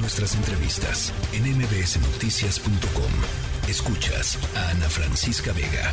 Nuestras entrevistas en mbsnoticias.com. Escuchas a Ana Francisca Vega.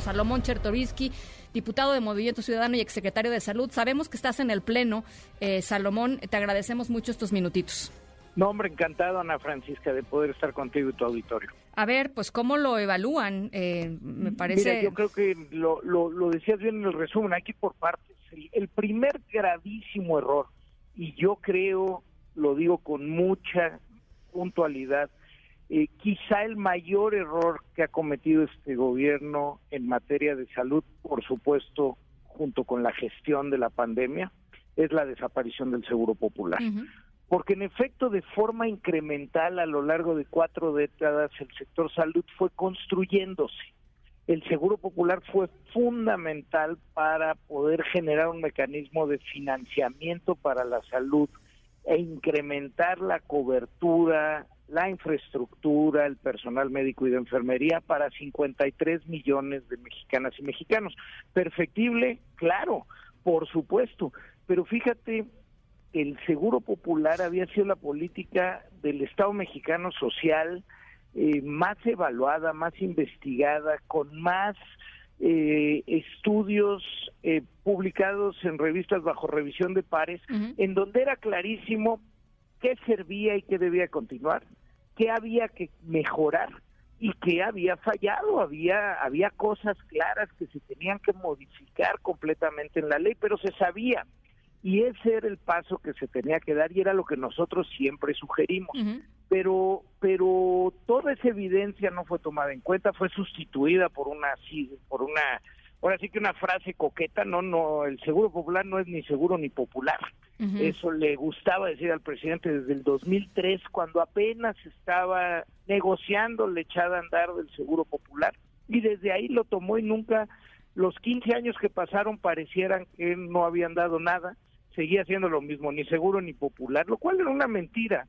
Salomón Chertovisky, diputado de Movimiento Ciudadano y exsecretario de Salud. Sabemos que estás en el Pleno. Eh, Salomón, te agradecemos mucho estos minutitos. No, hombre, encantado, Ana Francisca, de poder estar contigo y tu auditorio. A ver, pues, ¿cómo lo evalúan? Eh, me parece... Mira, yo creo que lo, lo, decías bien en el resumen, aquí por partes. el primer gravísimo error, y yo creo, lo digo con mucha puntualidad, eh, quizá el mayor error que ha cometido este gobierno en materia de salud, por supuesto, junto con la gestión de la pandemia, es la desaparición del Seguro Popular. Porque en efecto, de forma incremental a lo largo de cuatro décadas, el sector salud fue construyéndose. El Seguro Popular fue fundamental para poder generar un mecanismo de financiamiento para la salud e incrementar la cobertura, la infraestructura, el personal médico y de enfermería para 53 millones de mexicanas y mexicanos. Perfectible, claro, por supuesto, pero fíjate, el Seguro Popular había sido la política del Estado mexicano social eh, más evaluada, más investigada, con más eh, estudios eh, publicados en revistas bajo revisión de pares, en donde era clarísimo qué servía y qué debía continuar, qué había que mejorar y qué había fallado, había había cosas claras que se tenían que modificar completamente en la ley, pero se sabía y ese era el paso que se tenía que dar y era lo que nosotros siempre sugerimos. Pero pero toda esa evidencia no fue tomada en cuenta, fue sustituida por una por una ahora sí que una frase coqueta, no no el Seguro Popular no es ni seguro ni popular. Eso le gustaba decir al presidente desde el 2003 cuando apenas estaba negociando la echada a andar del Seguro Popular y desde ahí lo tomó y nunca los 15 años que pasaron parecieran que no habían dado nada seguía siendo lo mismo, ni seguro ni popular, lo cual era una mentira.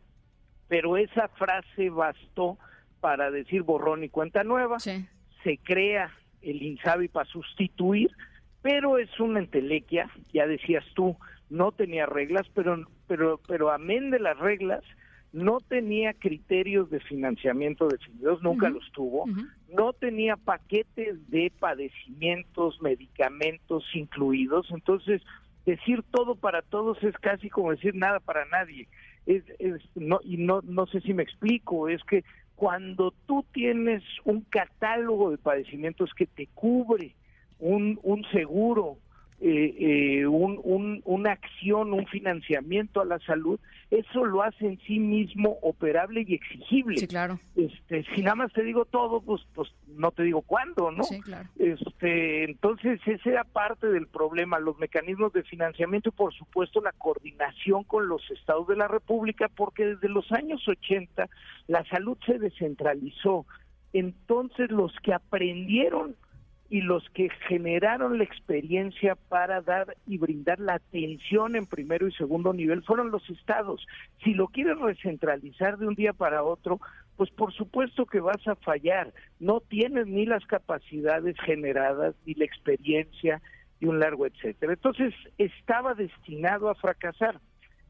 Pero esa frase bastó para decir borrón y cuenta nueva. Se crea el INSABI para sustituir, pero es una entelequia, ya decías tú, no tenía reglas, pero, pero, pero amén de las reglas, no tenía criterios de financiamiento definidos, nunca los tuvo, no tenía paquetes de padecimientos, medicamentos incluidos, entonces decir todo para todos es casi como decir nada para nadie. Es, es, no, y no, no sé si me explico, es que cuando tú tienes un catálogo de padecimientos que te cubre un, un seguro, eh, eh, un, una acción, un financiamiento a la salud, eso lo hace en sí mismo operable y exigible. Sí, claro. Este, si nada más te digo todo, pues, pues no te digo cuándo, ¿no? Sí, claro. Este, entonces ese era parte del problema, los mecanismos de financiamiento y por supuesto la coordinación con los estados de la República, porque desde los años 80 la salud se descentralizó. Entonces los que aprendieron y los que generaron la experiencia para dar y brindar la atención en primero y segundo nivel fueron los estados. Si lo quieres recentralizar de un día para otro, pues por supuesto que vas a fallar. No tienes ni las capacidades generadas, ni la experiencia y un largo etcétera. Entonces estaba destinado a fracasar.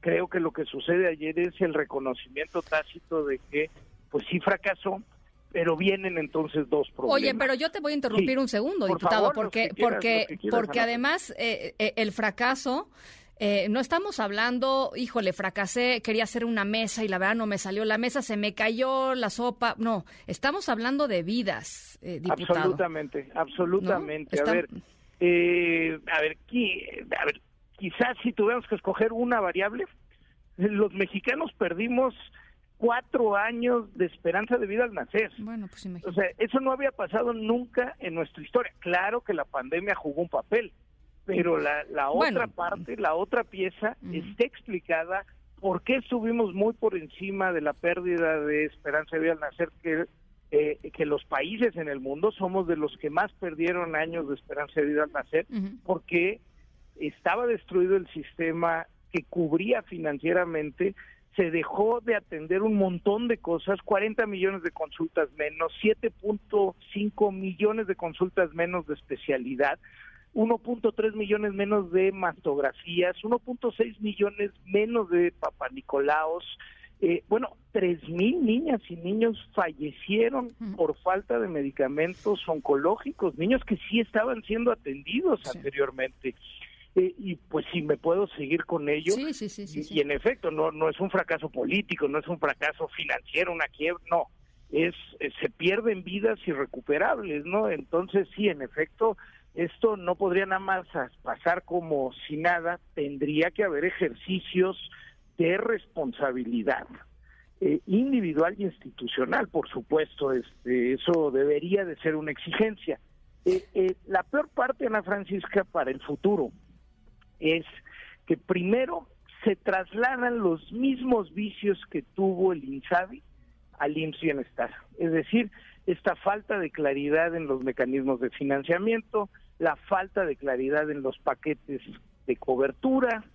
Creo que lo que sucede ayer es el reconocimiento tácito de que pues sí fracasó, pero vienen entonces dos problemas. Oye, pero yo te voy a interrumpir un segundo, diputado, porque porque porque además eh, eh, el fracaso eh, no estamos hablando, híjole, fracasé, quería hacer una mesa y la verdad no me salió la mesa, se me cayó la sopa. No, estamos hablando de vidas, diputado. Absolutamente, absolutamente. A ver, a ver, a ver, quizás si tuviéramos que escoger una variable, los mexicanos perdimos cuatro años de esperanza de vida al nacer. Bueno, pues O sea, eso no había pasado nunca en nuestra historia. Claro que la pandemia jugó un papel, pero la, la otra parte, la otra pieza, está explicada por qué estuvimos muy por encima de la pérdida de esperanza de vida al nacer que eh, que los países en el mundo somos de los que más perdieron años de esperanza de vida al nacer, porque estaba destruido el sistema que cubría financieramente se dejó de atender un montón de cosas, 40 millones de consultas menos, 7.5 millones de consultas menos de especialidad, 1.3 millones menos de mastografías, 1.6 millones menos de papanicolaos, Eh, bueno, tres mil niñas y niños fallecieron por falta de medicamentos oncológicos, niños que sí estaban siendo atendidos anteriormente. Eh, y pues si me puedo seguir con ello. Sí, sí, sí, y, en efecto, no, no es un fracaso político, no es un fracaso financiero, una quiebra, no. Es, eh, se pierden vidas irrecuperables, ¿no? Entonces, sí, en efecto, esto no podría nada más pasar como si nada, tendría que haber ejercicios de responsabilidad eh, individual y institucional, por supuesto, este, eso debería de ser una exigencia. la peor parte, Ana Francisca, para el futuro es que primero se trasladan los mismos vicios que tuvo el INSABI al IMSS Bienestar. Es decir, esta falta de claridad en los mecanismos de financiamiento, la falta de claridad en los paquetes de cobertura,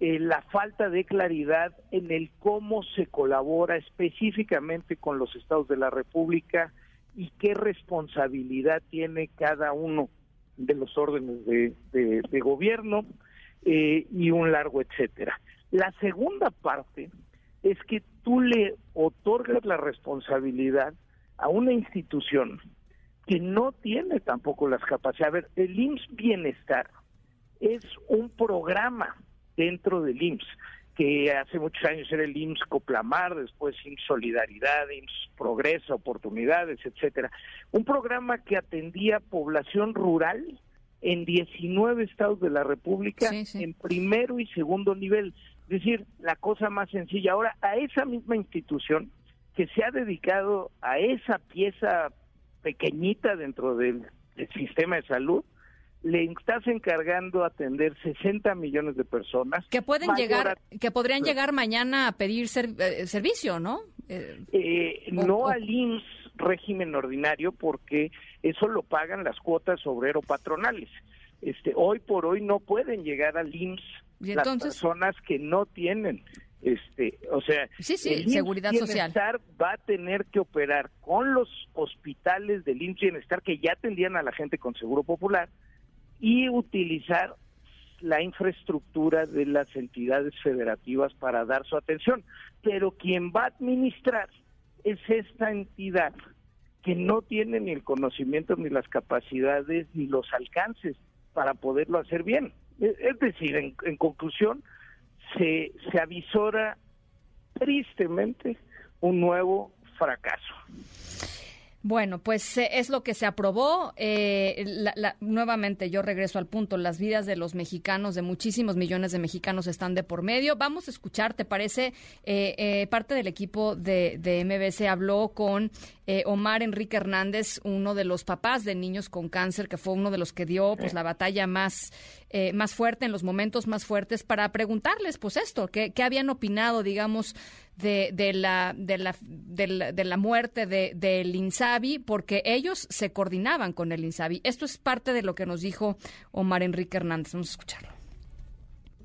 eh, la falta de claridad en el cómo se colabora específicamente con los estados de la República y qué responsabilidad tiene cada uno de los órdenes de gobierno. Eh, y un largo etcétera. La segunda parte es que tú le otorgas la responsabilidad a una institución que no tiene tampoco las capacidades. A ver, el IMSS Bienestar es un programa dentro del IMSS, que hace muchos años era el IMSS Coplamar, después IMSS Solidaridad, IMSS Progreso, Oportunidades, etcétera. Un programa que atendía población rural en 19 estados de la República en primero y segundo nivel. Es decir, la cosa más sencilla. Ahora, a esa misma institución que se ha dedicado a esa pieza pequeñita dentro del, sistema de salud, le estás encargando atender 60 millones de personas. Que pueden llegar, que podrían llegar mañana a pedir eh, servicio, ¿no? Eh, no al IMSS régimen ordinario porque eso lo pagan las cuotas obrero-patronales. Este, hoy por hoy no pueden llegar al IMSS las personas que no tienen este, o sea, sí, sí, seguridad social va a tener que operar con los hospitales del IMSS Bienestar que ya atendían a la gente con seguro popular y utilizar la infraestructura de las entidades federativas para dar su atención. Pero quien va a administrar es esta entidad que no tiene ni el conocimiento, ni las capacidades, ni los alcances para poderlo hacer bien. E, es decir, en, conclusión, se, se avisora tristemente un nuevo fracaso. Bueno, pues eh, es lo que se aprobó. Eh, nuevamente, yo regreso al punto. Las vidas de los mexicanos, de muchísimos millones de mexicanos, están de por medio. Vamos a escuchar, ¿te parece? Eh, parte del equipo de, de MBC habló con Omar Enrique Hernández, uno de los papás de niños con cáncer, que fue uno de los que dio pues la batalla más, más fuerte en los momentos más fuertes, para preguntarles, pues esto, qué, qué habían opinado, digamos, de, de, la, de, la, de, la, muerte del de, INSABI, porque ellos se coordinaban con el INSABI. Esto es parte de lo que nos dijo Omar Enrique Hernández. Vamos a escucharlo.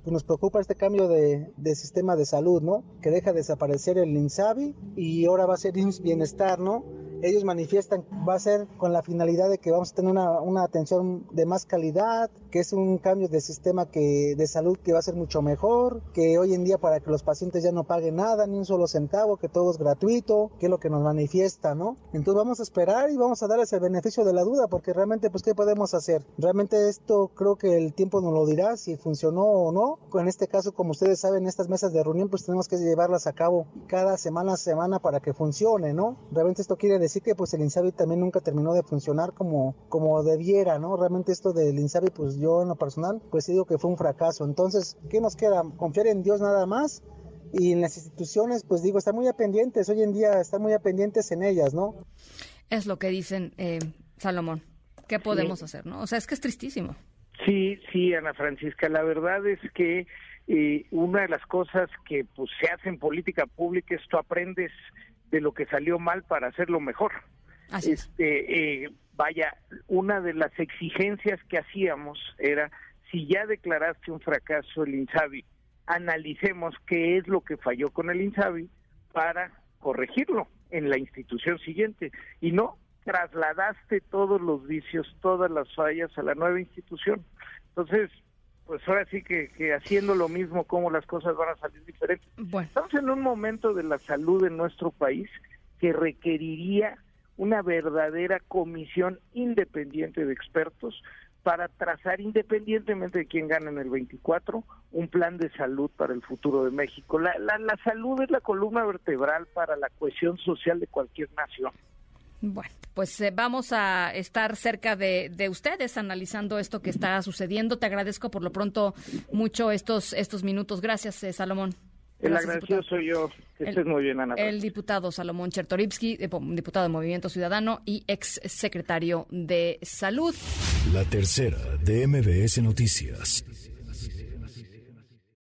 Pues nos preocupa este cambio de, de, sistema de salud, ¿no? Que deja desaparecer el INSABI y ahora va a ser INS Bienestar, ¿no? Ellos manifiestan va a ser con la finalidad de que vamos a tener una, una, atención de más calidad, que es un cambio de sistema que, de salud que va a ser mucho mejor, que hoy en día para que los pacientes ya no paguen nada, ni un solo centavo, que todo es gratuito, que es lo que nos manifiesta, ¿no? Entonces vamos a esperar y vamos a darles el beneficio de la duda, porque realmente, pues, ¿qué podemos hacer? Realmente esto creo que el tiempo nos lo dirá si funcionó o no. En este caso, como ustedes saben, estas mesas de reunión, pues tenemos que llevarlas a cabo cada semana semana para que funcione, ¿no? Realmente esto quiere decir decir que pues el INSABI también nunca terminó de funcionar como, como debiera, ¿no? Realmente esto del INSABI, pues yo en lo personal, pues digo que fue un fracaso. Entonces, ¿qué nos queda? Confiar en Dios nada más y en las instituciones, pues digo, están muy pendientes, hoy en día están muy pendientes en ellas, ¿no? Es lo que dicen, eh, Salomón. ¿Qué podemos hacer, no? O sea, es que es tristísimo. Sí, sí, Ana Francisca, la verdad es que eh, una de las cosas que pues se hace en política pública es tú aprendes de lo que salió mal para hacerlo mejor. este, eh, vaya, una de las exigencias que hacíamos era, si ya declaraste un fracaso el INSABI, analicemos qué es lo que falló con el INSABI para corregirlo en la institución siguiente. Y no, trasladaste todos los vicios, todas las fallas a la nueva institución. Entonces, pues ahora sí que, haciendo lo mismo, cómo las cosas van a salir diferentes. Estamos en un momento de la salud en nuestro país que requeriría una verdadera comisión independiente de expertos para trazar, independientemente de quién gane en el 24, un plan de salud para el futuro de México. La, la, la salud es la columna vertebral para la cohesión social de cualquier nación. Bueno, pues eh, vamos a estar cerca de, ustedes analizando esto que está sucediendo. Te agradezco por lo pronto mucho estos, estos minutos. Gracias, eh, Salomón. El agradecido soy yo. Que estés muy bien, Ana. El diputado Salomón Chertorivsky, eh, diputado de Movimiento Ciudadano y ex secretario de Salud. La tercera de MBS Noticias.